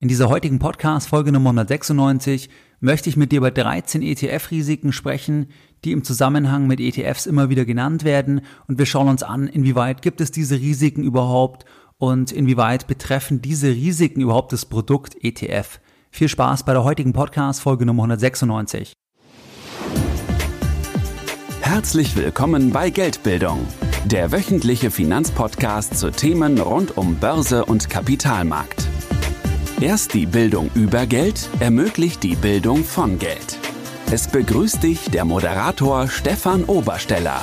In dieser heutigen Podcast Folge Nummer 196 möchte ich mit dir über 13 ETF-Risiken sprechen, die im Zusammenhang mit ETFs immer wieder genannt werden und wir schauen uns an, inwieweit gibt es diese Risiken überhaupt und inwieweit betreffen diese Risiken überhaupt das Produkt ETF. Viel Spaß bei der heutigen Podcast Folge Nummer 196. Herzlich willkommen bei Geldbildung, der wöchentliche Finanzpodcast zu Themen rund um Börse und Kapitalmarkt. Erst die Bildung über Geld ermöglicht die Bildung von Geld. Es begrüßt dich der Moderator Stefan Obersteller.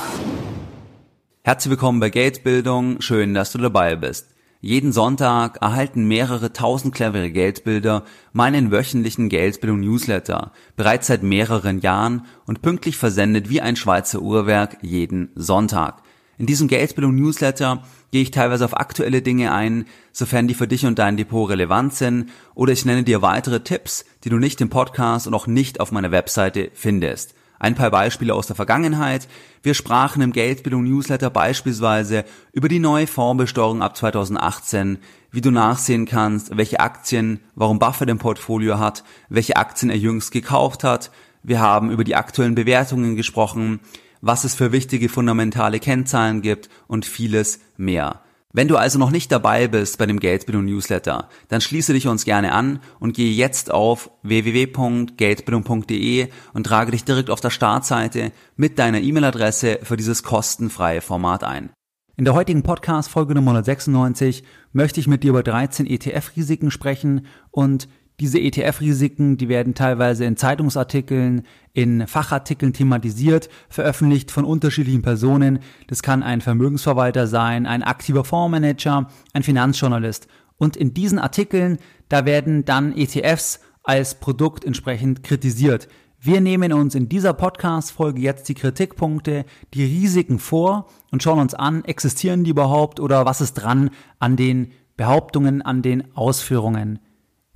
Herzlich willkommen bei Geldbildung, schön, dass du dabei bist. Jeden Sonntag erhalten mehrere tausend clevere Geldbilder meinen wöchentlichen Geldbildung Newsletter, bereits seit mehreren Jahren und pünktlich versendet wie ein Schweizer Uhrwerk jeden Sonntag. In diesem Geldbildung Newsletter gehe ich teilweise auf aktuelle Dinge ein, sofern die für dich und dein Depot relevant sind, oder ich nenne dir weitere Tipps, die du nicht im Podcast und auch nicht auf meiner Webseite findest. Ein paar Beispiele aus der Vergangenheit. Wir sprachen im Geldbildung Newsletter beispielsweise über die neue Fondsbesteuerung ab 2018, wie du nachsehen kannst, welche Aktien, warum Buffett im Portfolio hat, welche Aktien er jüngst gekauft hat. Wir haben über die aktuellen Bewertungen gesprochen was es für wichtige fundamentale Kennzahlen gibt und vieles mehr. Wenn du also noch nicht dabei bist bei dem Geldbildung Newsletter, dann schließe dich uns gerne an und gehe jetzt auf www.geldbildung.de und trage dich direkt auf der Startseite mit deiner E-Mail-Adresse für dieses kostenfreie Format ein. In der heutigen Podcast Folge Nummer 196 möchte ich mit dir über 13 ETF-Risiken sprechen und diese ETF-Risiken, die werden teilweise in Zeitungsartikeln, in Fachartikeln thematisiert, veröffentlicht von unterschiedlichen Personen. Das kann ein Vermögensverwalter sein, ein aktiver Fondsmanager, ein Finanzjournalist. Und in diesen Artikeln, da werden dann ETFs als Produkt entsprechend kritisiert. Wir nehmen uns in dieser Podcast-Folge jetzt die Kritikpunkte, die Risiken vor und schauen uns an, existieren die überhaupt oder was ist dran an den Behauptungen, an den Ausführungen.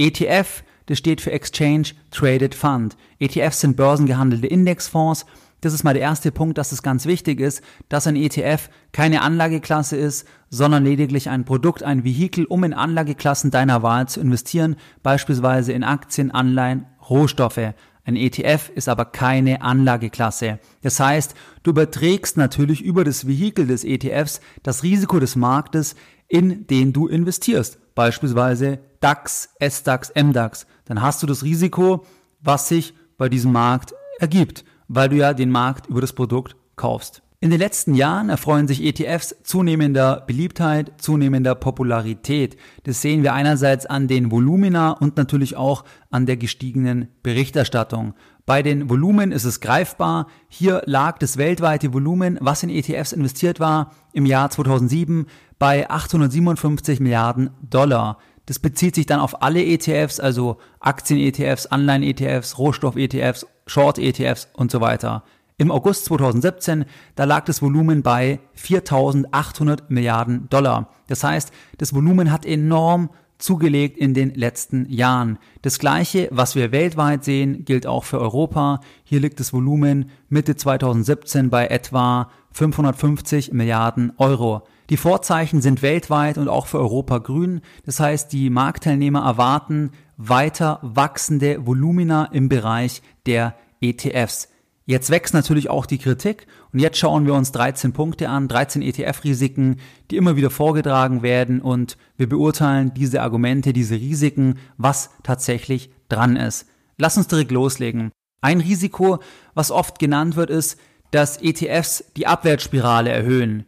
ETF, das steht für Exchange Traded Fund. ETFs sind börsengehandelte Indexfonds. Das ist mal der erste Punkt, dass es ganz wichtig ist, dass ein ETF keine Anlageklasse ist, sondern lediglich ein Produkt, ein Vehikel, um in Anlageklassen deiner Wahl zu investieren, beispielsweise in Aktien, Anleihen, Rohstoffe. Ein ETF ist aber keine Anlageklasse. Das heißt, du überträgst natürlich über das Vehikel des ETFs das Risiko des Marktes, in den du investierst beispielsweise DAX, SDAX, MDAX, dann hast du das Risiko, was sich bei diesem Markt ergibt, weil du ja den Markt über das Produkt kaufst. In den letzten Jahren erfreuen sich ETFs zunehmender Beliebtheit, zunehmender Popularität. Das sehen wir einerseits an den Volumina und natürlich auch an der gestiegenen Berichterstattung. Bei den Volumen ist es greifbar. Hier lag das weltweite Volumen, was in ETFs investiert war, im Jahr 2007 bei 857 Milliarden Dollar. Das bezieht sich dann auf alle ETFs, also Aktien-ETFs, Anleihen-ETFs, Rohstoff-ETFs, Short-ETFs und so weiter. Im August 2017, da lag das Volumen bei 4.800 Milliarden Dollar. Das heißt, das Volumen hat enorm zugelegt in den letzten Jahren. Das gleiche, was wir weltweit sehen, gilt auch für Europa. Hier liegt das Volumen Mitte 2017 bei etwa 550 Milliarden Euro. Die Vorzeichen sind weltweit und auch für Europa grün. Das heißt, die Marktteilnehmer erwarten weiter wachsende Volumina im Bereich der ETFs. Jetzt wächst natürlich auch die Kritik und jetzt schauen wir uns 13 Punkte an, 13 ETF-Risiken, die immer wieder vorgetragen werden und wir beurteilen diese Argumente, diese Risiken, was tatsächlich dran ist. Lass uns direkt loslegen. Ein Risiko, was oft genannt wird, ist, dass ETFs die Abwärtsspirale erhöhen.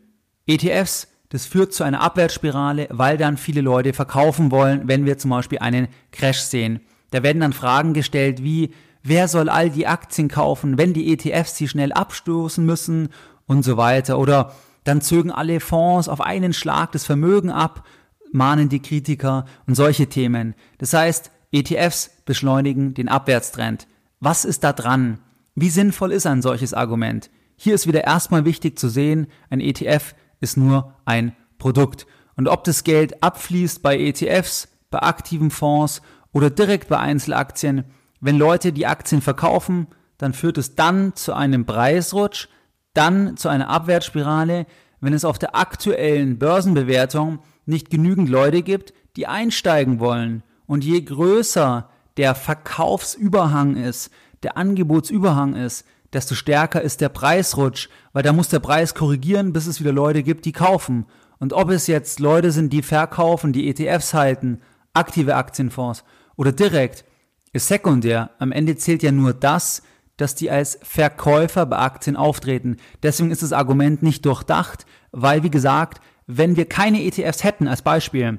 ETFs das führt zu einer Abwärtsspirale, weil dann viele Leute verkaufen wollen, wenn wir zum Beispiel einen Crash sehen. Da werden dann Fragen gestellt wie, wer soll all die Aktien kaufen, wenn die ETFs sie schnell abstoßen müssen und so weiter. Oder dann zögen alle Fonds auf einen Schlag das Vermögen ab, mahnen die Kritiker und solche Themen. Das heißt, ETFs beschleunigen den Abwärtstrend. Was ist da dran? Wie sinnvoll ist ein solches Argument? Hier ist wieder erstmal wichtig zu sehen, ein ETF ist nur ein Produkt. Und ob das Geld abfließt bei ETFs, bei aktiven Fonds oder direkt bei Einzelaktien, wenn Leute die Aktien verkaufen, dann führt es dann zu einem Preisrutsch, dann zu einer Abwärtsspirale, wenn es auf der aktuellen Börsenbewertung nicht genügend Leute gibt, die einsteigen wollen. Und je größer der Verkaufsüberhang ist, der Angebotsüberhang ist, desto stärker ist der Preisrutsch, weil da muss der Preis korrigieren, bis es wieder Leute gibt, die kaufen. Und ob es jetzt Leute sind, die verkaufen, die ETFs halten, aktive Aktienfonds oder direkt, ist sekundär. Am Ende zählt ja nur das, dass die als Verkäufer bei Aktien auftreten. Deswegen ist das Argument nicht durchdacht, weil, wie gesagt, wenn wir keine ETFs hätten als Beispiel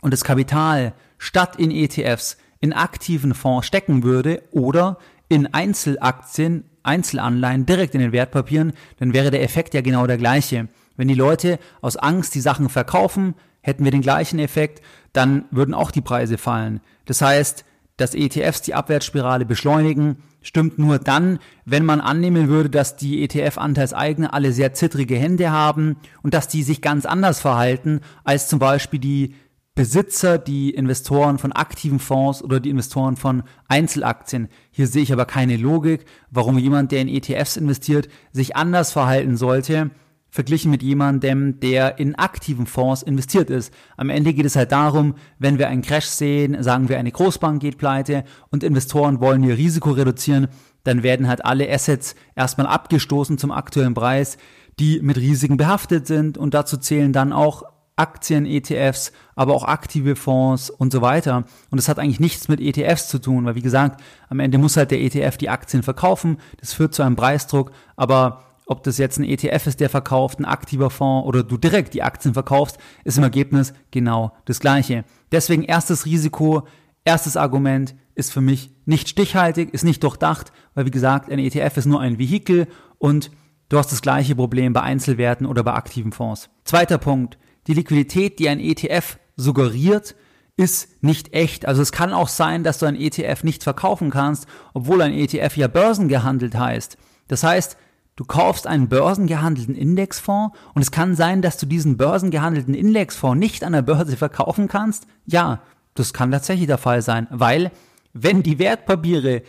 und das Kapital statt in ETFs in aktiven Fonds stecken würde oder in Einzelaktien, Einzelanleihen direkt in den Wertpapieren, dann wäre der Effekt ja genau der gleiche. Wenn die Leute aus Angst die Sachen verkaufen, hätten wir den gleichen Effekt, dann würden auch die Preise fallen. Das heißt, dass ETFs die Abwärtsspirale beschleunigen, stimmt nur dann, wenn man annehmen würde, dass die ETF-Anteilseigner alle sehr zittrige Hände haben und dass die sich ganz anders verhalten als zum Beispiel die Besitzer, die Investoren von aktiven Fonds oder die Investoren von Einzelaktien. Hier sehe ich aber keine Logik, warum jemand, der in ETFs investiert, sich anders verhalten sollte verglichen mit jemandem, der in aktiven Fonds investiert ist. Am Ende geht es halt darum, wenn wir einen Crash sehen, sagen wir eine Großbank geht pleite und Investoren wollen ihr Risiko reduzieren, dann werden halt alle Assets erstmal abgestoßen zum aktuellen Preis, die mit Risiken behaftet sind und dazu zählen dann auch Aktien, ETFs, aber auch aktive Fonds und so weiter. Und das hat eigentlich nichts mit ETFs zu tun, weil wie gesagt, am Ende muss halt der ETF die Aktien verkaufen. Das führt zu einem Preisdruck, aber ob das jetzt ein ETF ist, der verkauft, ein aktiver Fonds oder du direkt die Aktien verkaufst, ist im Ergebnis genau das gleiche. Deswegen erstes Risiko, erstes Argument ist für mich nicht stichhaltig, ist nicht durchdacht, weil wie gesagt, ein ETF ist nur ein Vehikel und du hast das gleiche Problem bei Einzelwerten oder bei aktiven Fonds. Zweiter Punkt, die Liquidität, die ein ETF suggeriert, ist nicht echt. Also es kann auch sein, dass du ein ETF nicht verkaufen kannst, obwohl ein ETF ja börsengehandelt heißt. Das heißt, Du kaufst einen börsengehandelten Indexfonds und es kann sein, dass du diesen börsengehandelten Indexfonds nicht an der Börse verkaufen kannst. Ja, das kann tatsächlich der Fall sein, weil wenn die Wertpapiere,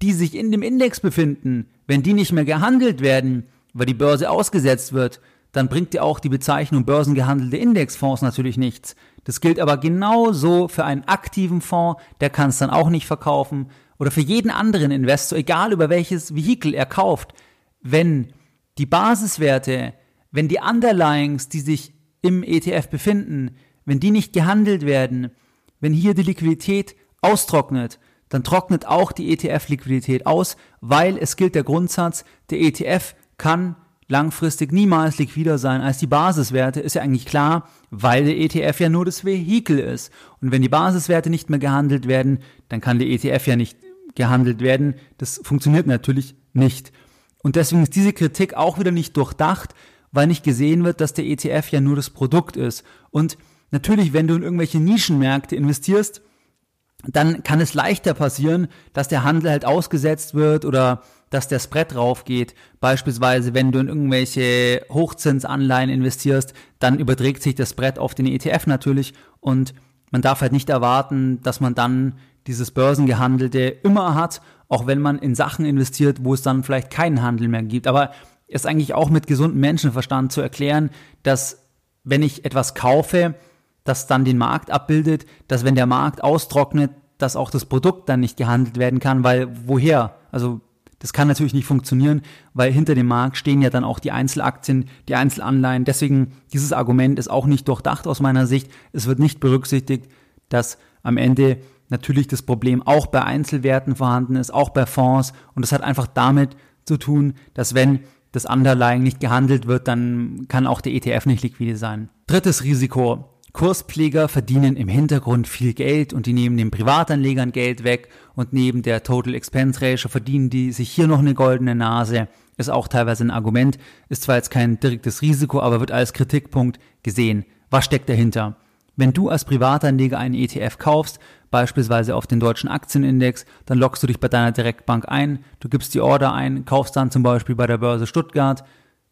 die sich in dem Index befinden, wenn die nicht mehr gehandelt werden, weil die Börse ausgesetzt wird, dann bringt dir auch die Bezeichnung börsengehandelte Indexfonds natürlich nichts. Das gilt aber genauso für einen aktiven Fonds, der kann es dann auch nicht verkaufen. Oder für jeden anderen Investor, egal über welches Vehikel er kauft wenn die Basiswerte, wenn die Underlyings, die sich im ETF befinden, wenn die nicht gehandelt werden, wenn hier die Liquidität austrocknet, dann trocknet auch die ETF-Liquidität aus, weil es gilt der Grundsatz, der ETF kann langfristig niemals liquider sein als die Basiswerte, ist ja eigentlich klar, weil der ETF ja nur das Vehikel ist. Und wenn die Basiswerte nicht mehr gehandelt werden, dann kann der ETF ja nicht gehandelt werden. Das funktioniert natürlich nicht. Und deswegen ist diese Kritik auch wieder nicht durchdacht, weil nicht gesehen wird, dass der ETF ja nur das Produkt ist. Und natürlich, wenn du in irgendwelche Nischenmärkte investierst, dann kann es leichter passieren, dass der Handel halt ausgesetzt wird oder dass der Spread raufgeht. Beispielsweise, wenn du in irgendwelche Hochzinsanleihen investierst, dann überträgt sich das Spread auf den ETF natürlich und man darf halt nicht erwarten, dass man dann dieses Börsengehandelte immer hat auch wenn man in Sachen investiert, wo es dann vielleicht keinen Handel mehr gibt. Aber ist eigentlich auch mit gesundem Menschenverstand zu erklären, dass wenn ich etwas kaufe, das dann den Markt abbildet, dass wenn der Markt austrocknet, dass auch das Produkt dann nicht gehandelt werden kann, weil woher? Also das kann natürlich nicht funktionieren, weil hinter dem Markt stehen ja dann auch die Einzelaktien, die Einzelanleihen. Deswegen dieses Argument ist auch nicht durchdacht aus meiner Sicht. Es wird nicht berücksichtigt, dass am Ende natürlich das Problem auch bei Einzelwerten vorhanden ist, auch bei Fonds. Und das hat einfach damit zu tun, dass wenn das Underlying nicht gehandelt wird, dann kann auch der ETF nicht liquide sein. Drittes Risiko. Kurspfleger verdienen im Hintergrund viel Geld und die nehmen den Privatanlegern Geld weg und neben der Total Expense Ratio verdienen die sich hier noch eine goldene Nase. Ist auch teilweise ein Argument, ist zwar jetzt kein direktes Risiko, aber wird als Kritikpunkt gesehen. Was steckt dahinter? Wenn du als Privatanleger einen ETF kaufst, beispielsweise auf den deutschen Aktienindex, dann loggst du dich bei deiner Direktbank ein, du gibst die Order ein, kaufst dann zum Beispiel bei der Börse Stuttgart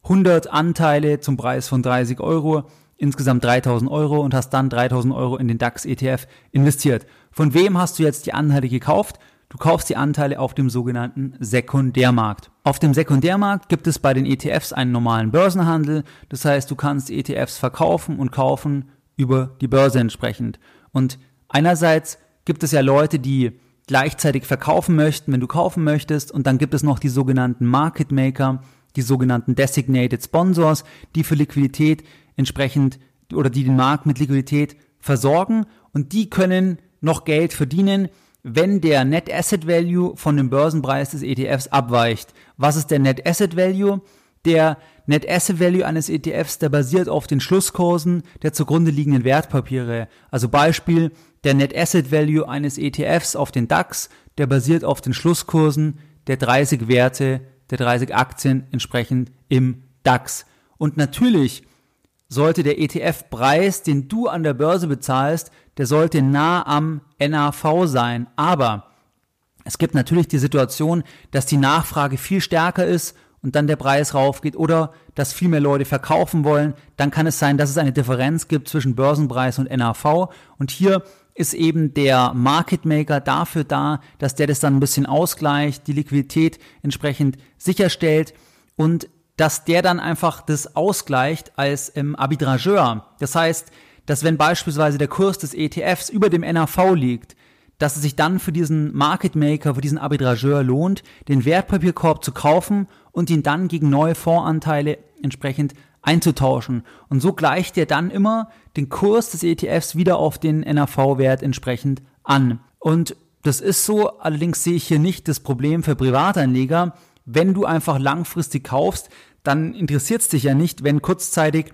100 Anteile zum Preis von 30 Euro, insgesamt 3000 Euro und hast dann 3000 Euro in den DAX ETF investiert. Von wem hast du jetzt die Anteile gekauft? Du kaufst die Anteile auf dem sogenannten Sekundärmarkt. Auf dem Sekundärmarkt gibt es bei den ETFs einen normalen Börsenhandel. Das heißt, du kannst ETFs verkaufen und kaufen über die Börse entsprechend. Und einerseits gibt es ja Leute, die gleichzeitig verkaufen möchten, wenn du kaufen möchtest. Und dann gibt es noch die sogenannten Market Maker, die sogenannten Designated Sponsors, die für Liquidität entsprechend oder die den Markt mit Liquidität versorgen. Und die können noch Geld verdienen, wenn der Net Asset Value von dem Börsenpreis des ETFs abweicht. Was ist der Net Asset Value? Der Net Asset Value eines ETFs, der basiert auf den Schlusskursen der zugrunde liegenden Wertpapiere. Also Beispiel, der Net Asset Value eines ETFs auf den DAX, der basiert auf den Schlusskursen der 30 Werte, der 30 Aktien entsprechend im DAX. Und natürlich sollte der ETF-Preis, den du an der Börse bezahlst, der sollte nah am NAV sein. Aber es gibt natürlich die Situation, dass die Nachfrage viel stärker ist und dann der Preis raufgeht oder dass viel mehr Leute verkaufen wollen, dann kann es sein, dass es eine Differenz gibt zwischen Börsenpreis und NAV und hier ist eben der Market Maker dafür da, dass der das dann ein bisschen ausgleicht, die Liquidität entsprechend sicherstellt. Und dass der dann einfach das ausgleicht als ähm, Arbitrageur. Das heißt, dass wenn beispielsweise der Kurs des ETFs über dem NAV liegt, dass es sich dann für diesen Market Maker, für diesen Arbitrageur lohnt, den Wertpapierkorb zu kaufen und ihn dann gegen neue Fondsanteile entsprechend einzutauschen. Und so gleicht er dann immer den Kurs des ETFs wieder auf den NAV-Wert entsprechend an. Und das ist so, allerdings sehe ich hier nicht das Problem für Privatanleger. Wenn du einfach langfristig kaufst, dann interessiert es dich ja nicht, wenn kurzzeitig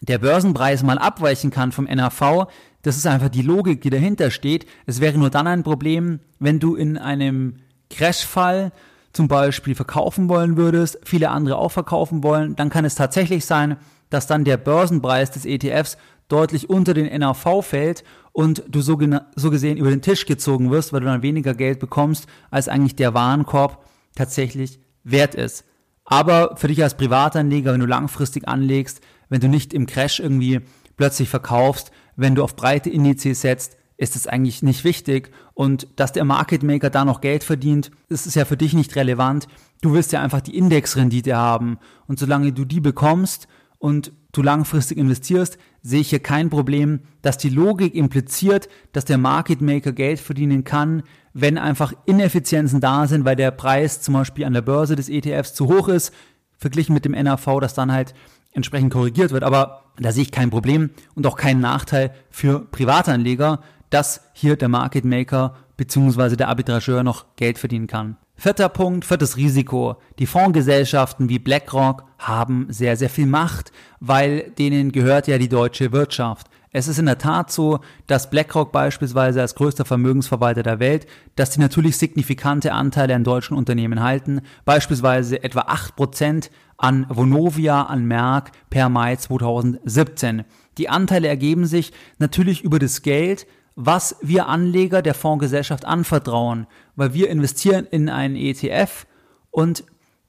der Börsenpreis mal abweichen kann vom NAV. Das ist einfach die Logik, die dahinter steht. Es wäre nur dann ein Problem, wenn du in einem Crashfall zum Beispiel verkaufen wollen würdest, viele andere auch verkaufen wollen, dann kann es tatsächlich sein, dass dann der Börsenpreis des ETFs deutlich unter den NAV fällt und du so, so gesehen über den Tisch gezogen wirst, weil du dann weniger Geld bekommst, als eigentlich der Warenkorb tatsächlich wert ist. Aber für dich als Privatanleger, wenn du langfristig anlegst, wenn du nicht im Crash irgendwie plötzlich verkaufst, wenn du auf breite Indizes setzt, ist es eigentlich nicht wichtig. Und dass der Market Maker da noch Geld verdient, das ist ja für dich nicht relevant. Du willst ja einfach die Indexrendite haben. Und solange du die bekommst und du langfristig investierst, sehe ich hier kein Problem, dass die Logik impliziert, dass der Market Maker Geld verdienen kann, wenn einfach Ineffizienzen da sind, weil der Preis zum Beispiel an der Börse des ETFs zu hoch ist, verglichen mit dem NAV, das dann halt entsprechend korrigiert wird. Aber da sehe ich kein Problem und auch keinen Nachteil für Privatanleger, dass hier der Market Maker bzw. der Arbitrageur noch Geld verdienen kann. Vierter Punkt, viertes Risiko. Die Fondsgesellschaften wie BlackRock haben sehr, sehr viel Macht, weil denen gehört ja die deutsche Wirtschaft. Es ist in der Tat so, dass BlackRock beispielsweise als größter Vermögensverwalter der Welt, dass die natürlich signifikante Anteile an deutschen Unternehmen halten, beispielsweise etwa acht Prozent an Vonovia, an Merck per Mai 2017. Die Anteile ergeben sich natürlich über das Geld, was wir Anleger der Fondsgesellschaft anvertrauen, weil wir investieren in einen ETF und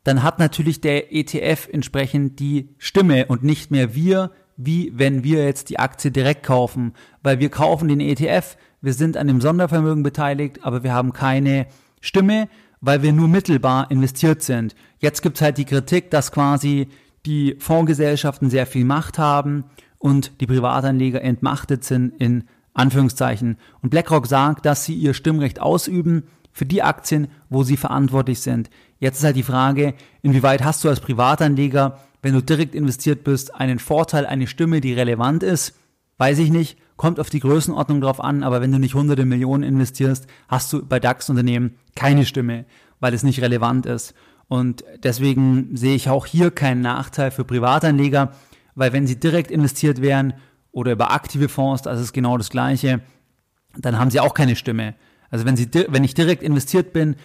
dann hat natürlich der ETF entsprechend die Stimme und nicht mehr wir, wie wenn wir jetzt die Aktie direkt kaufen, weil wir kaufen den ETF, wir sind an dem Sondervermögen beteiligt, aber wir haben keine Stimme, weil wir nur mittelbar investiert sind. Jetzt gibt's halt die Kritik, dass quasi die Fondsgesellschaften sehr viel Macht haben und die Privatanleger entmachtet sind in Anführungszeichen. Und BlackRock sagt, dass sie ihr Stimmrecht ausüben für die Aktien, wo sie verantwortlich sind. Jetzt ist halt die Frage, inwieweit hast du als Privatanleger, wenn du direkt investiert bist, einen Vorteil, eine Stimme, die relevant ist? Weiß ich nicht, kommt auf die Größenordnung drauf an, aber wenn du nicht hunderte Millionen investierst, hast du bei DAX-Unternehmen keine Stimme, weil es nicht relevant ist. Und deswegen sehe ich auch hier keinen Nachteil für Privatanleger, weil wenn sie direkt investiert wären, oder über aktive Fonds, das ist genau das Gleiche, dann haben sie auch keine Stimme. Also wenn, sie, wenn ich direkt investiert bin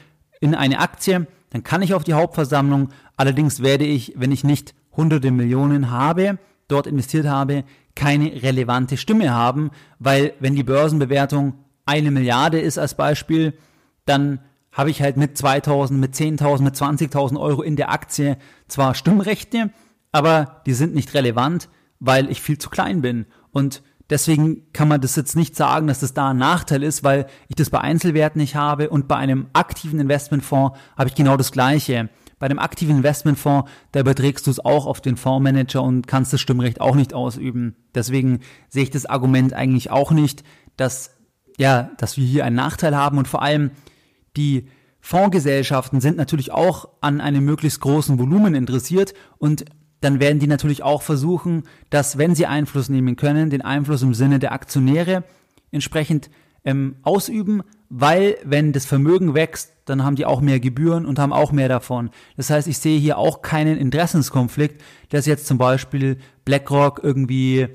in eine Aktie, dann kann ich auf die Hauptversammlung. Allerdings werde ich, wenn ich nicht hunderte Millionen habe, dort investiert habe, keine relevante Stimme haben, weil wenn die Börsenbewertung eine Milliarde ist als Beispiel, dann habe ich halt mit 2000, mit 10.000, mit 20.000 Euro in der Aktie zwar Stimmrechte, aber die sind nicht relevant, weil ich viel zu klein bin. Und deswegen kann man das jetzt nicht sagen, dass das da ein Nachteil ist, weil ich das bei Einzelwerten nicht habe und bei einem aktiven Investmentfonds habe ich genau das Gleiche. Bei einem aktiven Investmentfonds, da überträgst du es auch auf den Fondsmanager und kannst das Stimmrecht auch nicht ausüben. Deswegen sehe ich das Argument eigentlich auch nicht, dass ja, dass wir hier einen Nachteil haben und vor allem die Fondsgesellschaften sind natürlich auch an einem möglichst großen Volumen interessiert und dann werden die natürlich auch versuchen, dass, wenn sie Einfluss nehmen können, den Einfluss im Sinne der Aktionäre entsprechend ähm, ausüben, weil wenn das Vermögen wächst, dann haben die auch mehr Gebühren und haben auch mehr davon. Das heißt, ich sehe hier auch keinen Interessenskonflikt, dass jetzt zum Beispiel BlackRock irgendwie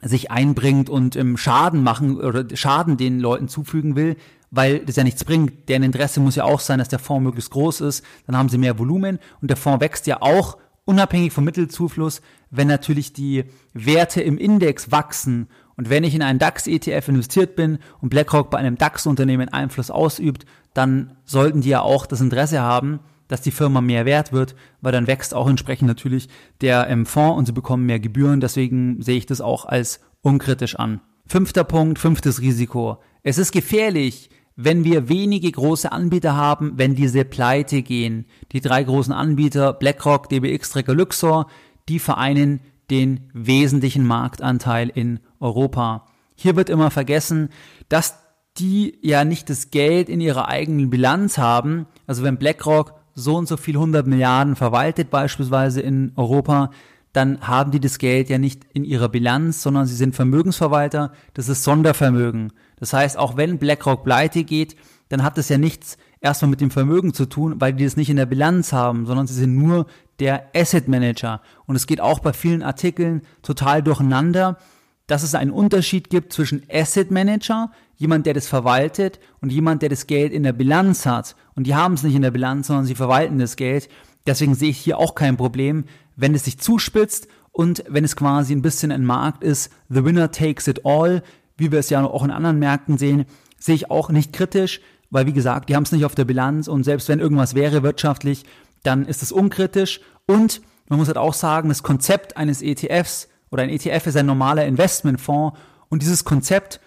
sich einbringt und ähm, Schaden machen oder Schaden den Leuten zufügen will, weil das ja nichts bringt. Deren Interesse muss ja auch sein, dass der Fonds möglichst groß ist, dann haben sie mehr Volumen und der Fonds wächst ja auch unabhängig vom Mittelzufluss, wenn natürlich die Werte im Index wachsen und wenn ich in einen DAX-ETF investiert bin und BlackRock bei einem DAX-Unternehmen Einfluss ausübt, dann sollten die ja auch das Interesse haben, dass die Firma mehr wert wird, weil dann wächst auch entsprechend natürlich der ähm, Fonds und sie bekommen mehr Gebühren. Deswegen sehe ich das auch als unkritisch an. Fünfter Punkt, fünftes Risiko. Es ist gefährlich, wenn wir wenige große Anbieter haben, wenn diese pleite gehen. Die drei großen Anbieter, BlackRock, DBX, Trecker, Luxor, die vereinen den wesentlichen Marktanteil in Europa. Hier wird immer vergessen, dass die ja nicht das Geld in ihrer eigenen Bilanz haben. Also wenn BlackRock so und so viel 100 Milliarden verwaltet beispielsweise in Europa, dann haben die das Geld ja nicht in ihrer Bilanz, sondern sie sind Vermögensverwalter. Das ist Sondervermögen. Das heißt, auch wenn BlackRock pleite geht, dann hat das ja nichts erstmal mit dem Vermögen zu tun, weil die das nicht in der Bilanz haben, sondern sie sind nur der Asset Manager. Und es geht auch bei vielen Artikeln total durcheinander, dass es einen Unterschied gibt zwischen Asset Manager, jemand, der das verwaltet, und jemand, der das Geld in der Bilanz hat. Und die haben es nicht in der Bilanz, sondern sie verwalten das Geld. Deswegen sehe ich hier auch kein Problem, wenn es sich zuspitzt und wenn es quasi ein bisschen ein Markt ist, the winner takes it all, wie wir es ja auch in anderen Märkten sehen, sehe ich auch nicht kritisch weil wie gesagt, die haben es nicht auf der Bilanz und selbst wenn irgendwas wäre wirtschaftlich, dann ist es unkritisch. Und man muss halt auch sagen, das Konzept eines ETFs oder ein ETF ist ein normaler Investmentfonds und dieses Konzept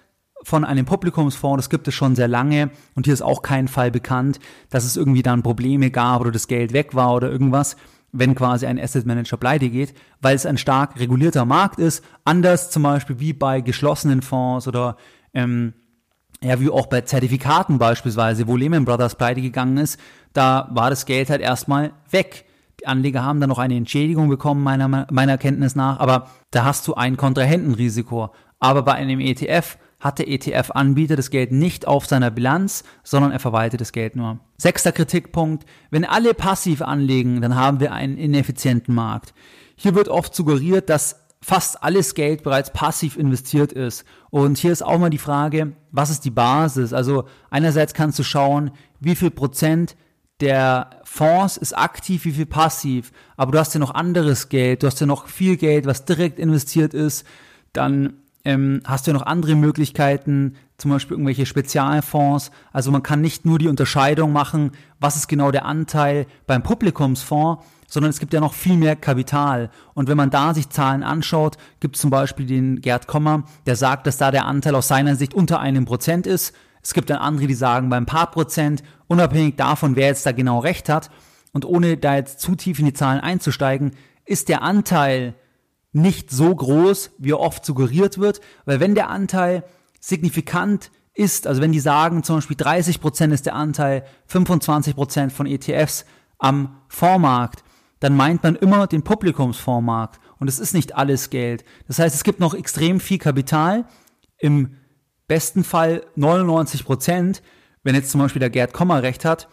von einem Publikumsfonds, das gibt es schon sehr lange und hier ist auch kein Fall bekannt, dass es irgendwie dann Probleme gab oder das Geld weg war oder irgendwas, wenn quasi ein Asset Manager pleite geht, weil es ein stark regulierter Markt ist, anders zum Beispiel wie bei geschlossenen Fonds oder ähm, ja, wie auch bei Zertifikaten beispielsweise, wo Lehman Brothers pleite gegangen ist, da war das Geld halt erstmal weg. Die Anleger haben dann noch eine Entschädigung bekommen, meiner, meiner Kenntnis nach, aber da hast du ein Kontrahentenrisiko. Aber bei einem ETF hat der ETF-Anbieter das Geld nicht auf seiner Bilanz, sondern er verwaltet das Geld nur. Sechster Kritikpunkt. Wenn alle passiv anlegen, dann haben wir einen ineffizienten Markt. Hier wird oft suggeriert, dass fast alles Geld bereits passiv investiert ist. Und hier ist auch mal die Frage, was ist die Basis? Also einerseits kannst du schauen, wie viel Prozent der Fonds ist aktiv, wie viel passiv. Aber du hast ja noch anderes Geld, du hast ja noch viel Geld, was direkt investiert ist. Dann ähm, hast du ja noch andere Möglichkeiten, zum Beispiel irgendwelche Spezialfonds. Also man kann nicht nur die Unterscheidung machen, was ist genau der Anteil beim Publikumsfonds, sondern es gibt ja noch viel mehr Kapital. Und wenn man da sich Zahlen anschaut, gibt es zum Beispiel den Gerd Kommer, der sagt, dass da der Anteil aus seiner Sicht unter einem Prozent ist. Es gibt dann andere, die sagen bei ein paar Prozent, unabhängig davon, wer jetzt da genau recht hat. Und ohne da jetzt zu tief in die Zahlen einzusteigen, ist der Anteil nicht so groß, wie oft suggeriert wird, weil wenn der Anteil signifikant ist, also wenn die sagen zum Beispiel 30 Prozent ist der Anteil, 25 Prozent von ETFs am Fondsmarkt, dann meint man immer den Publikumsfondsmarkt. Und es ist nicht alles Geld. Das heißt, es gibt noch extrem viel Kapital. Im besten Fall 99 Prozent, wenn jetzt zum Beispiel der Gerd Kommer recht hat,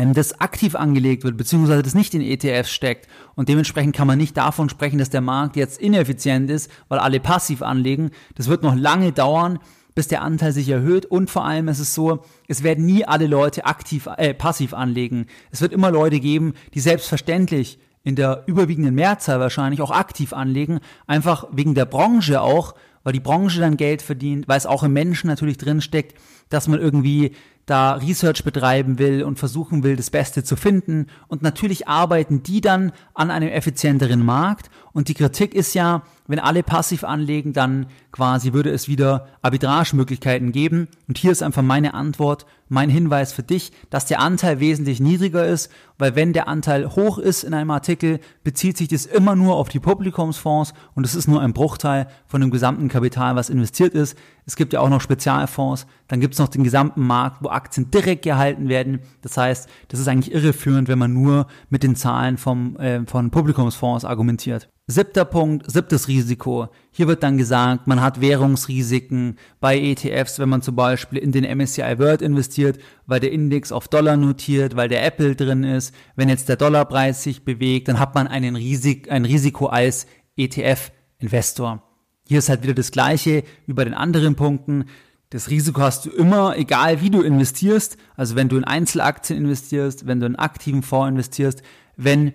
ähm, das aktiv angelegt wird, beziehungsweise das nicht in ETFs steckt. Und dementsprechend kann man nicht davon sprechen, dass der Markt jetzt ineffizient ist, weil alle passiv anlegen. Das wird noch lange dauern, bis der Anteil sich erhöht und vor allem ist es so, es werden nie alle Leute aktiv, äh, passiv anlegen. Es wird immer Leute geben, die selbstverständlich in der überwiegenden Mehrzahl wahrscheinlich auch aktiv anlegen, einfach wegen der Branche auch, weil die Branche dann Geld verdient, weil es auch im Menschen natürlich drin steckt, dass man irgendwie da Research betreiben will und versuchen will, das Beste zu finden. Und natürlich arbeiten die dann an einem effizienteren Markt. Und die Kritik ist ja, wenn alle passiv anlegen, dann quasi würde es wieder Arbitragemöglichkeiten geben. Und hier ist einfach meine Antwort, mein Hinweis für dich, dass der Anteil wesentlich niedriger ist, weil wenn der Anteil hoch ist in einem Artikel, bezieht sich das immer nur auf die Publikumsfonds und es ist nur ein Bruchteil von dem gesamten Kapital, was investiert ist. Es gibt ja auch noch Spezialfonds, dann gibt es noch den gesamten Markt, wo Aktien direkt gehalten werden. Das heißt, das ist eigentlich irreführend, wenn man nur mit den Zahlen vom, äh, von Publikumsfonds argumentiert. Siebter Punkt, siebtes Risiko. Hier wird dann gesagt, man hat Währungsrisiken bei ETFs, wenn man zum Beispiel in den MSCI World investiert, weil der Index auf Dollar notiert, weil der Apple drin ist. Wenn jetzt der Dollarpreis sich bewegt, dann hat man einen Risik, ein Risiko als ETF-Investor. Hier ist halt wieder das Gleiche wie bei den anderen Punkten. Das Risiko hast du immer, egal wie du investierst. Also wenn du in Einzelaktien investierst, wenn du in aktiven Fonds investierst, wenn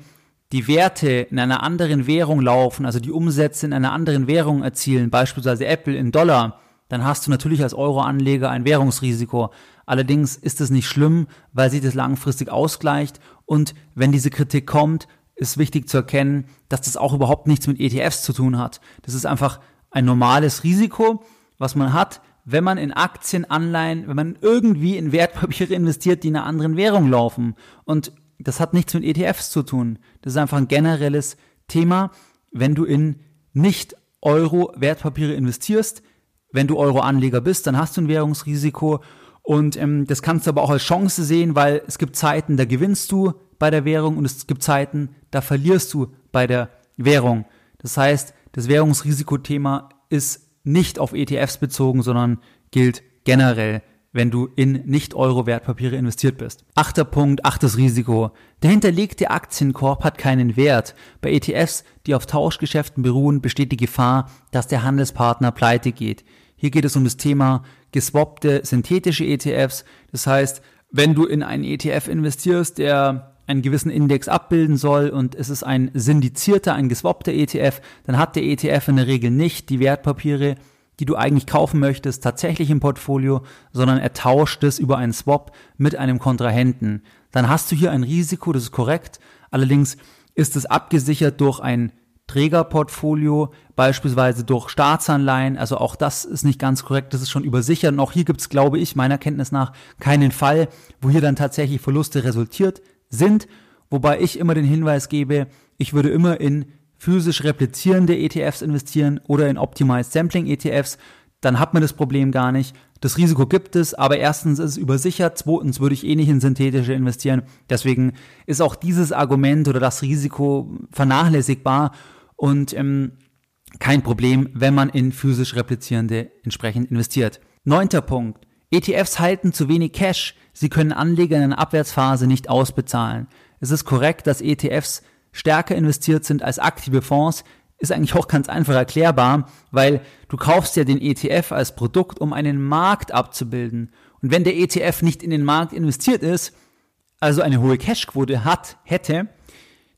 die Werte in einer anderen Währung laufen, also die Umsätze in einer anderen Währung erzielen, beispielsweise Apple in Dollar, dann hast du natürlich als Euro-Anleger ein Währungsrisiko. Allerdings ist es nicht schlimm, weil sich das langfristig ausgleicht und wenn diese Kritik kommt, ist wichtig zu erkennen, dass das auch überhaupt nichts mit ETFs zu tun hat. Das ist einfach ein normales Risiko, was man hat, wenn man in Aktien, Anleihen, wenn man irgendwie in Wertpapiere investiert, die in einer anderen Währung laufen. Und das hat nichts mit ETFs zu tun. Das ist einfach ein generelles Thema. Wenn du in nicht Euro Wertpapiere investierst, wenn du Euro-Anleger bist, dann hast du ein Währungsrisiko. Und ähm, das kannst du aber auch als Chance sehen, weil es gibt Zeiten, da gewinnst du bei der Währung und es gibt Zeiten, da verlierst du bei der Währung. Das heißt, das Währungsrisikothema ist nicht auf ETFs bezogen, sondern gilt generell wenn du in Nicht-Euro-Wertpapiere investiert bist. Achter Punkt, achtes Risiko. Der hinterlegte Aktienkorb hat keinen Wert. Bei ETFs, die auf Tauschgeschäften beruhen, besteht die Gefahr, dass der Handelspartner pleite geht. Hier geht es um das Thema geswappte synthetische ETFs. Das heißt, wenn du in einen ETF investierst, der einen gewissen Index abbilden soll und es ist ein syndizierter, ein geswappter ETF, dann hat der ETF in der Regel nicht die Wertpapiere, die du eigentlich kaufen möchtest, tatsächlich im Portfolio, sondern er tauscht es über einen Swap mit einem Kontrahenten. Dann hast du hier ein Risiko, das ist korrekt. Allerdings ist es abgesichert durch ein Trägerportfolio, beispielsweise durch Staatsanleihen. Also auch das ist nicht ganz korrekt, das ist schon übersichert. Und auch hier gibt es, glaube ich, meiner Kenntnis nach keinen Fall, wo hier dann tatsächlich Verluste resultiert sind. Wobei ich immer den Hinweis gebe, ich würde immer in physisch replizierende ETFs investieren oder in Optimized Sampling ETFs, dann hat man das Problem gar nicht. Das Risiko gibt es, aber erstens ist es übersichert, zweitens würde ich eh nicht in synthetische investieren. Deswegen ist auch dieses Argument oder das Risiko vernachlässigbar und ähm, kein Problem, wenn man in physisch replizierende entsprechend investiert. Neunter Punkt. ETFs halten zu wenig Cash. Sie können Anleger in einer Abwärtsphase nicht ausbezahlen. Es ist korrekt, dass ETFs stärker investiert sind als aktive Fonds, ist eigentlich auch ganz einfach erklärbar, weil du kaufst ja den ETF als Produkt, um einen Markt abzubilden. Und wenn der ETF nicht in den Markt investiert ist, also eine hohe Cashquote hat, hätte,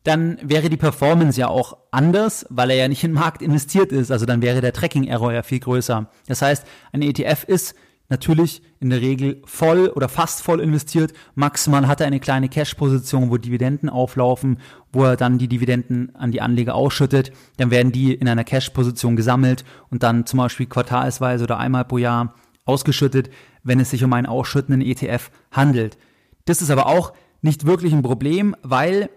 dann wäre die Performance ja auch anders, weil er ja nicht in den Markt investiert ist. Also dann wäre der Tracking-Error ja viel größer. Das heißt, ein ETF ist natürlich in der Regel voll oder fast voll investiert. Maximal hat er eine kleine Cash-Position, wo Dividenden auflaufen, wo er dann die Dividenden an die Anleger ausschüttet. Dann werden die in einer Cash-Position gesammelt und dann zum Beispiel quartalsweise oder einmal pro Jahr ausgeschüttet, wenn es sich um einen ausschüttenden ETF handelt. Das ist aber auch nicht wirklich ein Problem, weil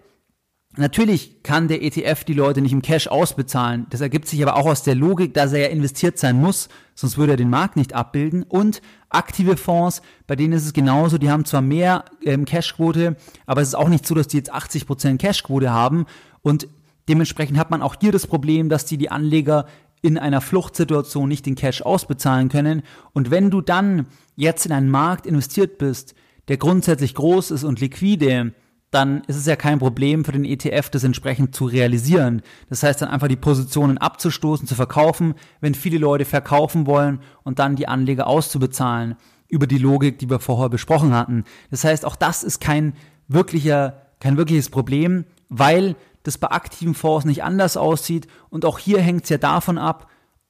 Natürlich kann der ETF die Leute nicht im Cash ausbezahlen. Das ergibt sich aber auch aus der Logik, dass er ja investiert sein muss, sonst würde er den Markt nicht abbilden. Und aktive Fonds, bei denen ist es genauso, die haben zwar mehr ähm, Cashquote, aber es ist auch nicht so, dass die jetzt 80% Cashquote haben. Und dementsprechend hat man auch hier das Problem, dass die die Anleger in einer Fluchtsituation nicht den Cash ausbezahlen können. Und wenn du dann jetzt in einen Markt investiert bist, der grundsätzlich groß ist und liquide, dann ist es ja kein Problem für den ETF, das entsprechend zu realisieren. Das heißt dann einfach die Positionen abzustoßen, zu verkaufen, wenn viele Leute verkaufen wollen und dann die Anleger auszubezahlen über die Logik, die wir vorher besprochen hatten. Das heißt, auch das ist kein wirklicher, kein wirkliches Problem, weil das bei aktiven Fonds nicht anders aussieht und auch hier hängt es ja davon ab,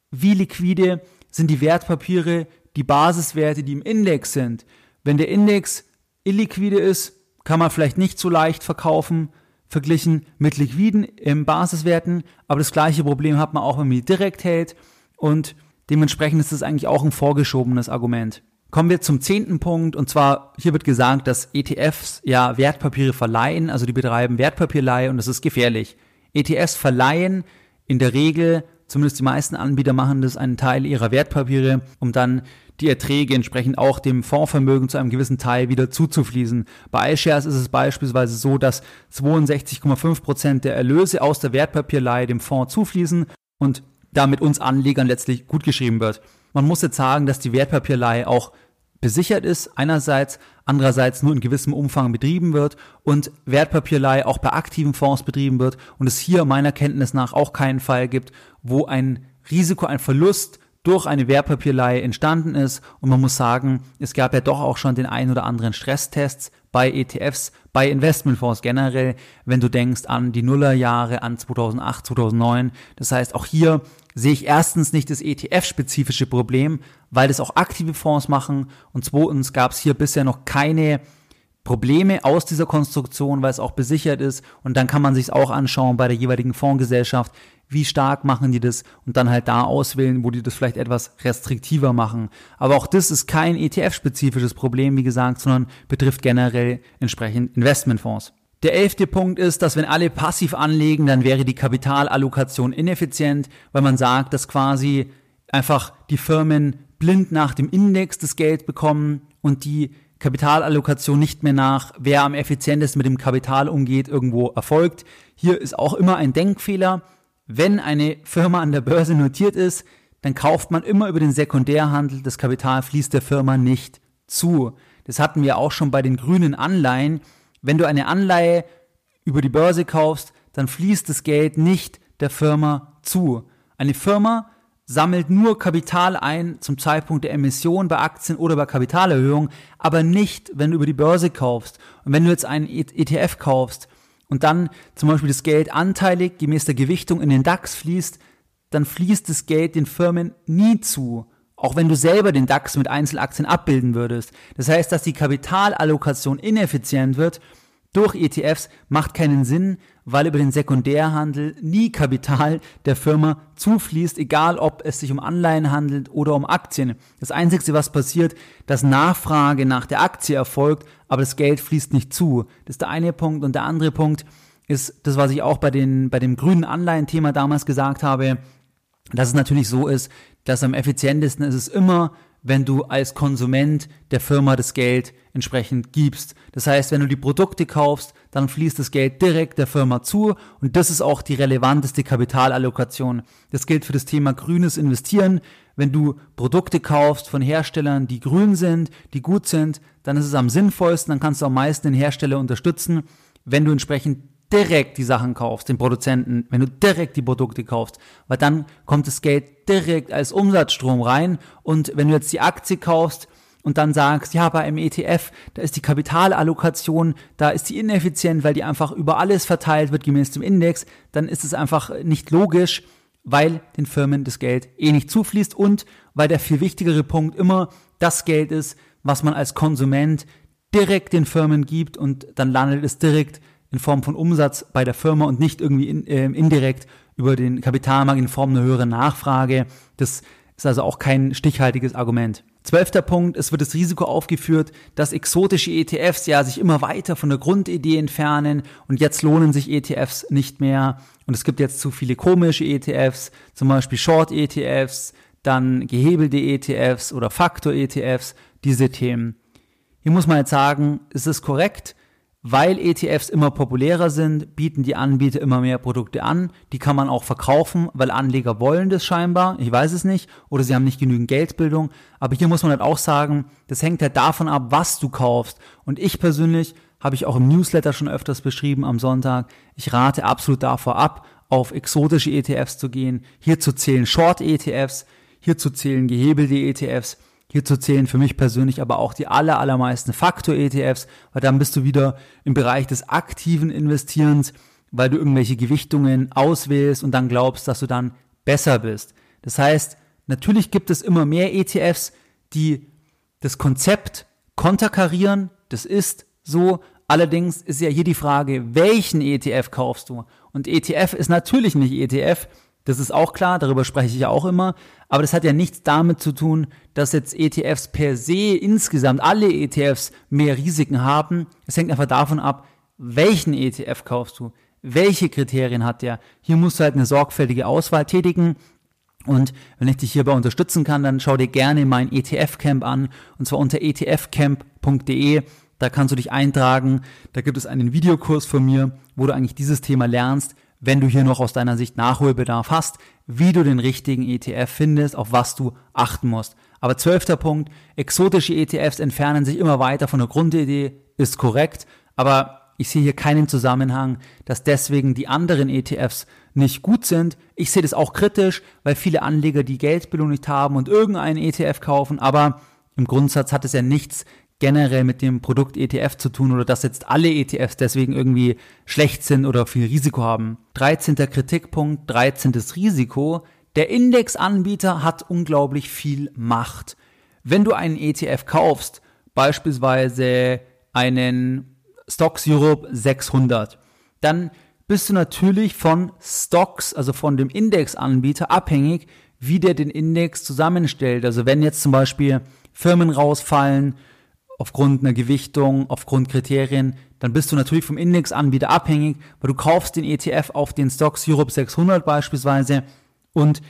wie liquide sind die Wertpapiere, die Basiswerte, die im Index sind. Wenn der Index illiquide ist, kann man vielleicht nicht so leicht verkaufen, verglichen mit liquiden im Basiswerten. Aber das gleiche Problem hat man auch, wenn man die direkt hält. Und dementsprechend ist das eigentlich auch ein vorgeschobenes Argument. Kommen wir zum zehnten Punkt. Und zwar, hier wird gesagt, dass ETFs ja Wertpapiere verleihen. Also die betreiben Wertpapierleihe und das ist gefährlich. ETFs verleihen in der Regel, zumindest die meisten Anbieter machen das, einen Teil ihrer Wertpapiere, um dann die Erträge entsprechend auch dem Fondsvermögen zu einem gewissen Teil wieder zuzufließen. Bei iShares ist es beispielsweise so, dass 62,5 Prozent der Erlöse aus der Wertpapierleihe dem Fonds zufließen und damit uns Anlegern letztlich gut geschrieben wird. Man muss jetzt sagen, dass die Wertpapierleihe auch besichert ist, einerseits, andererseits nur in gewissem Umfang betrieben wird und Wertpapierleihe auch bei aktiven Fonds betrieben wird und es hier meiner Kenntnis nach auch keinen Fall gibt, wo ein Risiko, ein Verlust durch eine Wertpapierleihe entstanden ist. Und man muss sagen, es gab ja doch auch schon den ein oder anderen Stresstests bei ETFs, bei Investmentfonds generell, wenn du denkst an die Nullerjahre, an 2008, 2009. Das heißt, auch hier sehe ich erstens nicht das ETF-spezifische Problem, weil das auch aktive Fonds machen. Und zweitens gab es hier bisher noch keine Probleme aus dieser Konstruktion, weil es auch besichert ist. Und dann kann man sich auch anschauen bei der jeweiligen Fondsgesellschaft, wie stark machen die das und dann halt da auswählen, wo die das vielleicht etwas restriktiver machen. Aber auch das ist kein ETF-spezifisches Problem, wie gesagt, sondern betrifft generell entsprechend Investmentfonds. Der elfte Punkt ist, dass wenn alle passiv anlegen, dann wäre die Kapitalallokation ineffizient, weil man sagt, dass quasi einfach die Firmen blind nach dem Index das Geld bekommen und die Kapitalallokation nicht mehr nach, wer am effizientesten mit dem Kapital umgeht, irgendwo erfolgt. Hier ist auch immer ein Denkfehler wenn eine Firma an der Börse notiert ist, dann kauft man immer über den Sekundärhandel, das Kapital fließt der Firma nicht zu. Das hatten wir auch schon bei den grünen Anleihen. Wenn du eine Anleihe über die Börse kaufst, dann fließt das Geld nicht der Firma zu. Eine Firma sammelt nur Kapital ein zum Zeitpunkt der Emission bei Aktien oder bei Kapitalerhöhung, aber nicht, wenn du über die Börse kaufst. Und wenn du jetzt einen ETF kaufst, und dann zum Beispiel das Geld anteilig gemäß der Gewichtung in den DAX fließt, dann fließt das Geld den Firmen nie zu, auch wenn du selber den DAX mit Einzelaktien abbilden würdest. Das heißt, dass die Kapitalallokation ineffizient wird durch ETFs macht keinen Sinn, weil über den Sekundärhandel nie Kapital der Firma zufließt, egal ob es sich um Anleihen handelt oder um Aktien. Das Einzige, was passiert, dass Nachfrage nach der Aktie erfolgt, aber das Geld fließt nicht zu. Das ist der eine Punkt. Und der andere Punkt ist das, was ich auch bei, den, bei dem grünen Anleihen-Thema damals gesagt habe, dass es natürlich so ist, dass am effizientesten ist es immer, wenn du als Konsument der Firma das Geld entsprechend gibst. Das heißt, wenn du die Produkte kaufst, dann fließt das Geld direkt der Firma zu und das ist auch die relevanteste Kapitalallokation. Das gilt für das Thema grünes Investieren. Wenn du Produkte kaufst von Herstellern, die grün sind, die gut sind, dann ist es am sinnvollsten, dann kannst du am meisten den Hersteller unterstützen. Wenn du entsprechend direkt die Sachen kaufst, den Produzenten, wenn du direkt die Produkte kaufst, weil dann kommt das Geld direkt als Umsatzstrom rein. Und wenn du jetzt die Aktie kaufst und dann sagst, ja, bei einem ETF, da ist die Kapitalallokation, da ist die ineffizient, weil die einfach über alles verteilt wird gemäß dem Index, dann ist es einfach nicht logisch, weil den Firmen das Geld eh nicht zufließt und weil der viel wichtigere Punkt immer das Geld ist, was man als Konsument direkt den Firmen gibt und dann landet es direkt in Form von Umsatz bei der Firma und nicht irgendwie in, äh, indirekt über den Kapitalmarkt in Form einer höheren Nachfrage. Das ist also auch kein stichhaltiges Argument. Zwölfter Punkt, es wird das Risiko aufgeführt, dass exotische ETFs ja sich immer weiter von der Grundidee entfernen und jetzt lohnen sich ETFs nicht mehr und es gibt jetzt zu viele komische ETFs, zum Beispiel Short-ETFs, dann gehebelte ETFs oder Faktor-ETFs, diese Themen. Hier muss man jetzt sagen, ist es korrekt, weil ETFs immer populärer sind, bieten die Anbieter immer mehr Produkte an. Die kann man auch verkaufen, weil Anleger wollen das scheinbar. Ich weiß es nicht. Oder sie haben nicht genügend Geldbildung. Aber hier muss man halt auch sagen, das hängt halt davon ab, was du kaufst. Und ich persönlich habe ich auch im Newsletter schon öfters beschrieben am Sonntag. Ich rate absolut davor ab, auf exotische ETFs zu gehen. Hier zu zählen Short-ETFs, hier zu zählen gehebelte ETFs Hierzu zählen für mich persönlich aber auch die aller, allermeisten Faktor-ETFs, weil dann bist du wieder im Bereich des aktiven Investierens, weil du irgendwelche Gewichtungen auswählst und dann glaubst, dass du dann besser bist. Das heißt, natürlich gibt es immer mehr ETFs, die das Konzept konterkarieren, das ist so. Allerdings ist ja hier die Frage, welchen ETF kaufst du? Und ETF ist natürlich nicht ETF, das ist auch klar, darüber spreche ich ja auch immer. Aber das hat ja nichts damit zu tun, dass jetzt ETFs per se insgesamt alle ETFs mehr Risiken haben. Es hängt einfach davon ab, welchen ETF kaufst du? Welche Kriterien hat der? Hier musst du halt eine sorgfältige Auswahl tätigen. Und wenn ich dich hierbei unterstützen kann, dann schau dir gerne mein ETF-Camp an. Und zwar unter etfcamp.de. Da kannst du dich eintragen. Da gibt es einen Videokurs von mir, wo du eigentlich dieses Thema lernst wenn du hier noch aus deiner Sicht Nachholbedarf hast, wie du den richtigen ETF findest, auf was du achten musst. Aber zwölfter Punkt, exotische ETFs entfernen sich immer weiter von der Grundidee, ist korrekt, aber ich sehe hier keinen Zusammenhang, dass deswegen die anderen ETFs nicht gut sind. Ich sehe das auch kritisch, weil viele Anleger die Geldbildung nicht haben und irgendeinen ETF kaufen, aber im Grundsatz hat es ja nichts generell mit dem Produkt ETF zu tun oder dass jetzt alle ETFs deswegen irgendwie schlecht sind oder viel Risiko haben. 13. Kritikpunkt, 13. Risiko. Der Indexanbieter hat unglaublich viel Macht. Wenn du einen ETF kaufst, beispielsweise einen Stocks Europe 600, dann bist du natürlich von Stocks, also von dem Indexanbieter abhängig, wie der den Index zusammenstellt. Also wenn jetzt zum Beispiel Firmen rausfallen, aufgrund einer Gewichtung, aufgrund Kriterien, dann bist du natürlich vom Indexanbieter abhängig, weil du kaufst den ETF auf den Stocks Europe 600 beispielsweise und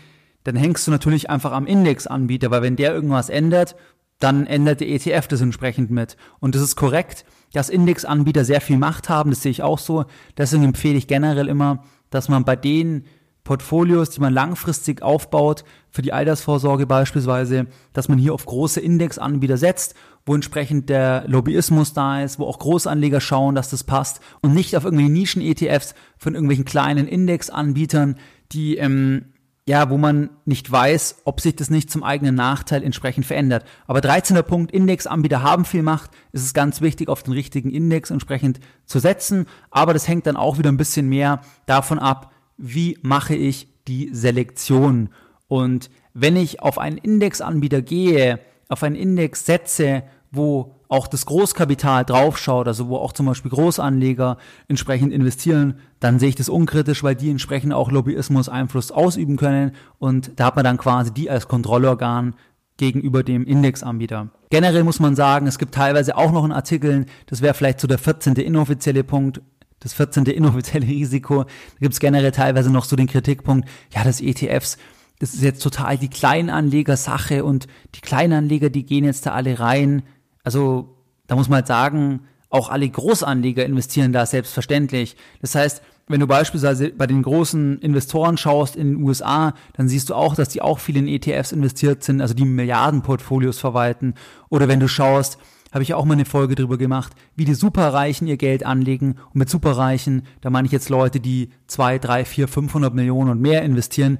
dann hängst du natürlich einfach am Indexanbieter, weil wenn der irgendwas ändert, dann ändert der ETF das entsprechend mit. Und das ist korrekt, dass Indexanbieter sehr viel Macht haben, das sehe ich auch so. Deswegen empfehle ich generell immer, dass man bei den Portfolios, die man langfristig aufbaut, für die Altersvorsorge beispielsweise, dass man hier auf große Indexanbieter setzt, wo entsprechend der Lobbyismus da ist, wo auch Großanleger schauen, dass das passt und nicht auf irgendwelche Nischen-ETFs von irgendwelchen kleinen Indexanbietern, die ähm, ja, wo man nicht weiß, ob sich das nicht zum eigenen Nachteil entsprechend verändert. Aber 13. Punkt, Indexanbieter haben viel Macht. Es ist ganz wichtig, auf den richtigen Index entsprechend zu setzen. Aber das hängt dann auch wieder ein bisschen mehr davon ab, wie mache ich die Selektion. Und wenn ich auf einen Indexanbieter gehe, auf einen Index setze, wo auch das Großkapital draufschaut, also wo auch zum Beispiel Großanleger entsprechend investieren, dann sehe ich das unkritisch, weil die entsprechend auch Lobbyismus Einfluss ausüben können und da hat man dann quasi die als Kontrollorgan gegenüber dem Indexanbieter. Generell muss man sagen, es gibt teilweise auch noch in Artikeln, das wäre vielleicht so der 14. inoffizielle Punkt, das 14. inoffizielle Risiko. Da gibt es generell teilweise noch so den Kritikpunkt, ja, das ETFs, das ist jetzt total die Kleinanleger-Sache und die Kleinanleger, die gehen jetzt da alle rein. Also da muss man halt sagen, auch alle Großanleger investieren da selbstverständlich. Das heißt, wenn du beispielsweise bei den großen Investoren schaust in den USA, dann siehst du auch, dass die auch viel in ETFs investiert sind, also die Milliardenportfolios verwalten. Oder wenn du schaust, habe ich auch mal eine Folge drüber gemacht, wie die Superreichen ihr Geld anlegen. Und mit Superreichen, da meine ich jetzt Leute, die zwei, drei, vier, 500 Millionen und mehr investieren.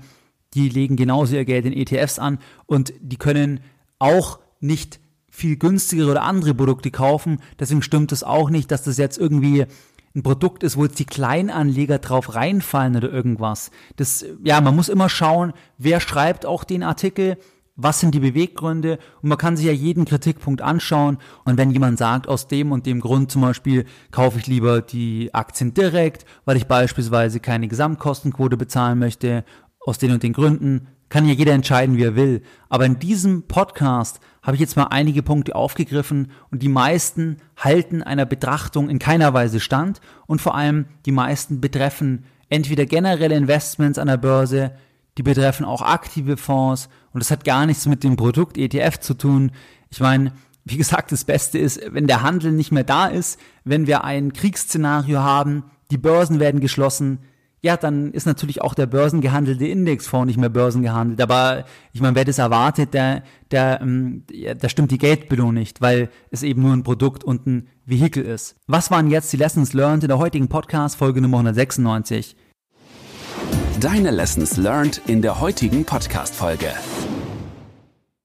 Die legen genauso ihr Geld in ETFs an und die können auch nicht viel günstigere oder andere Produkte kaufen. Deswegen stimmt es auch nicht, dass das jetzt irgendwie ein Produkt ist, wo jetzt die Kleinanleger drauf reinfallen oder irgendwas. Das, ja, man muss immer schauen, wer schreibt auch den Artikel, was sind die Beweggründe? Und man kann sich ja jeden Kritikpunkt anschauen. Und wenn jemand sagt, aus dem und dem Grund zum Beispiel kaufe ich lieber die Aktien direkt, weil ich beispielsweise keine Gesamtkostenquote bezahlen möchte, aus den und den Gründen, kann ja jeder entscheiden, wie er will. Aber in diesem Podcast habe ich jetzt mal einige Punkte aufgegriffen und die meisten halten einer Betrachtung in keiner Weise stand. Und vor allem die meisten betreffen entweder generelle Investments an der Börse, die betreffen auch aktive Fonds und das hat gar nichts mit dem Produkt ETF zu tun. Ich meine, wie gesagt, das Beste ist, wenn der Handel nicht mehr da ist, wenn wir ein Kriegsszenario haben, die Börsen werden geschlossen, ja, dann ist natürlich auch der börsengehandelte Indexfonds nicht mehr börsengehandelt. Aber ich meine, wer das erwartet, der, der, ähm, der stimmt die Geldbildung nicht, weil es eben nur ein Produkt und ein Vehikel ist. Was waren jetzt die Lessons learned in der heutigen Podcast, Folge Nummer 196? Deine Lessons learned in der heutigen Podcast-Folge.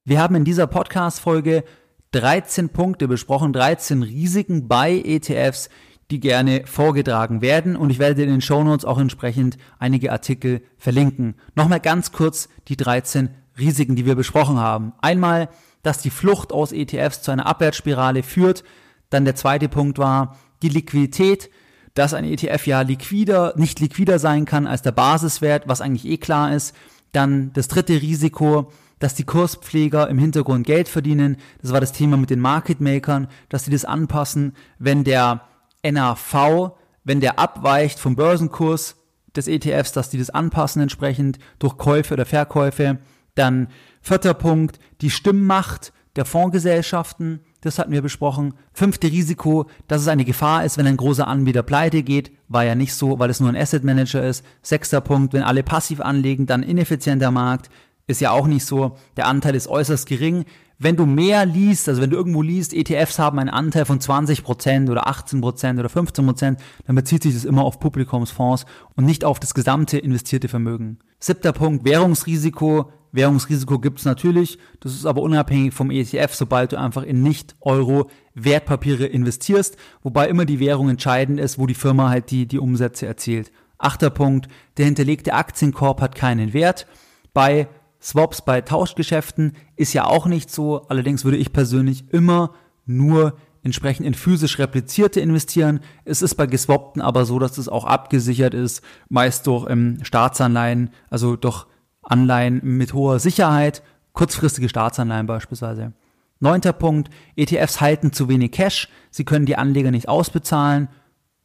Wir haben in dieser Podcast-Folge 13 Punkte besprochen, 13 Risiken bei ETFs, die gerne vorgetragen werden und ich werde in den Shownotes auch entsprechend einige Artikel verlinken. Nochmal ganz kurz die 13 Risiken, die wir besprochen haben. Einmal dass die Flucht aus ETFs zu einer Abwärtsspirale führt. Dann der zweite Punkt war die Liquidität, dass ein ETF ja liquider, nicht liquider sein kann als der Basiswert, was eigentlich eh klar ist. Dann das dritte Risiko, dass die Kurspfleger im Hintergrund Geld verdienen. Das war das Thema mit den Market Makern, dass sie das anpassen, wenn der NAV, wenn der abweicht vom Börsenkurs des ETFs, dass die das anpassen entsprechend durch Käufe oder Verkäufe. Dann vierter Punkt, die Stimmmacht der Fondsgesellschaften, das hatten wir besprochen. Fünfte Risiko, dass es eine Gefahr ist, wenn ein großer Anbieter pleite geht, war ja nicht so, weil es nur ein Asset Manager ist. Sechster Punkt, wenn alle passiv anlegen, dann ineffizienter Markt, ist ja auch nicht so. Der Anteil ist äußerst gering. Wenn du mehr liest, also wenn du irgendwo liest, ETFs haben einen Anteil von 20% oder 18% oder 15%, dann bezieht sich das immer auf Publikumsfonds und nicht auf das gesamte investierte Vermögen. Siebter Punkt, Währungsrisiko. Währungsrisiko gibt's natürlich, das ist aber unabhängig vom ETF, sobald du einfach in Nicht-Euro-Wertpapiere investierst, wobei immer die Währung entscheidend ist, wo die Firma halt die, die Umsätze erzielt. Achter Punkt, der hinterlegte Aktienkorb hat keinen Wert. Bei Swaps bei Tauschgeschäften ist ja auch nicht so. Allerdings würde ich persönlich immer nur entsprechend in physisch replizierte investieren. Es ist bei geswappten aber so, dass es auch abgesichert ist, meist durch ähm, Staatsanleihen, also durch Anleihen mit hoher Sicherheit, kurzfristige Staatsanleihen beispielsweise. Neunter Punkt, ETFs halten zu wenig Cash, sie können die Anleger nicht ausbezahlen,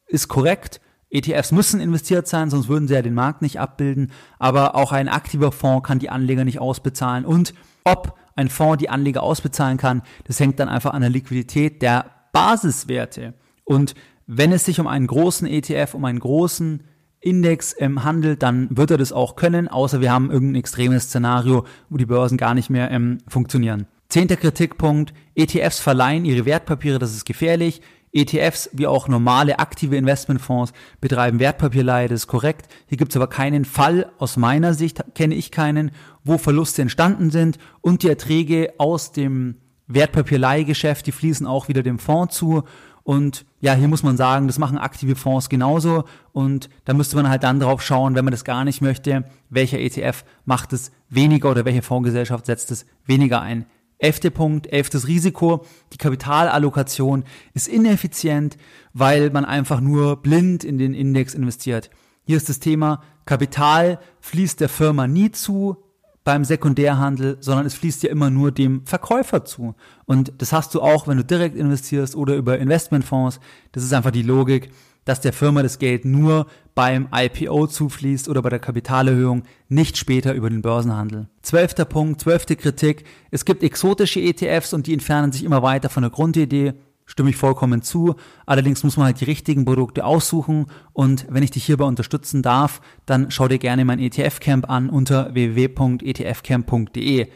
ist korrekt. ETFs müssen investiert sein, sonst würden sie ja den Markt nicht abbilden. Aber auch ein aktiver Fonds kann die Anleger nicht ausbezahlen. Und ob ein Fonds die Anleger ausbezahlen kann, das hängt dann einfach an der Liquidität der Basiswerte. Und wenn es sich um einen großen ETF, um einen großen Index ähm, handelt, dann wird er das auch können, außer wir haben irgendein extremes Szenario, wo die Börsen gar nicht mehr ähm, funktionieren. Zehnter Kritikpunkt, ETFs verleihen ihre Wertpapiere, das ist gefährlich. ETFs wie auch normale aktive Investmentfonds betreiben Wertpapierleihe, das ist korrekt. Hier gibt es aber keinen Fall, aus meiner Sicht kenne ich keinen, wo Verluste entstanden sind und die Erträge aus dem Wertpapierleihgeschäft, die fließen auch wieder dem Fonds zu. Und ja, hier muss man sagen, das machen aktive Fonds genauso. Und da müsste man halt dann drauf schauen, wenn man das gar nicht möchte, welcher ETF macht es weniger oder welche Fondsgesellschaft setzt es weniger ein. Elfter Punkt, elftes Risiko. Die Kapitalallokation ist ineffizient, weil man einfach nur blind in den Index investiert. Hier ist das Thema, Kapital fließt der Firma nie zu beim Sekundärhandel, sondern es fließt ja immer nur dem Verkäufer zu. Und das hast du auch, wenn du direkt investierst oder über Investmentfonds. Das ist einfach die Logik dass der Firma das Geld nur beim IPO zufließt oder bei der Kapitalerhöhung, nicht später über den Börsenhandel. Zwölfter Punkt, zwölfte Kritik. Es gibt exotische ETFs und die entfernen sich immer weiter von der Grundidee. Stimme ich vollkommen zu. Allerdings muss man halt die richtigen Produkte aussuchen. Und wenn ich dich hierbei unterstützen darf, dann schau dir gerne mein ETF-Camp an unter www.etfcamp.de.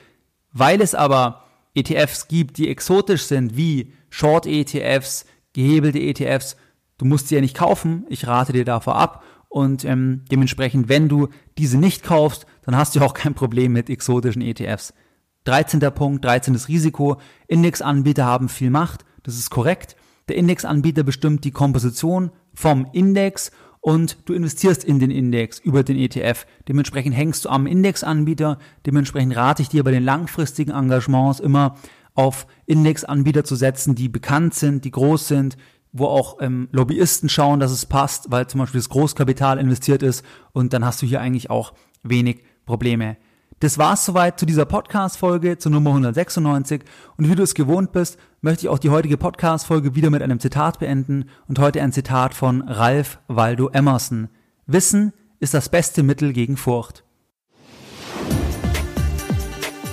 Weil es aber ETFs gibt, die exotisch sind, wie Short-ETFs, gehebelte ETFs, Du musst sie ja nicht kaufen, ich rate dir davor ab. Und ähm, dementsprechend, wenn du diese nicht kaufst, dann hast du auch kein Problem mit exotischen ETFs. 13. Punkt, 13. Risiko. Indexanbieter haben viel Macht, das ist korrekt. Der Indexanbieter bestimmt die Komposition vom Index und du investierst in den Index über den ETF. Dementsprechend hängst du am Indexanbieter. Dementsprechend rate ich dir bei den langfristigen Engagements immer auf Indexanbieter zu setzen, die bekannt sind, die groß sind, wo auch ähm, Lobbyisten schauen, dass es passt, weil zum Beispiel das Großkapital investiert ist und dann hast du hier eigentlich auch wenig Probleme. Das war's soweit zu dieser Podcast-Folge, zur Nummer 196. Und wie du es gewohnt bist, möchte ich auch die heutige Podcast-Folge wieder mit einem Zitat beenden und heute ein Zitat von Ralph Waldo Emerson. Wissen ist das beste Mittel gegen Furcht.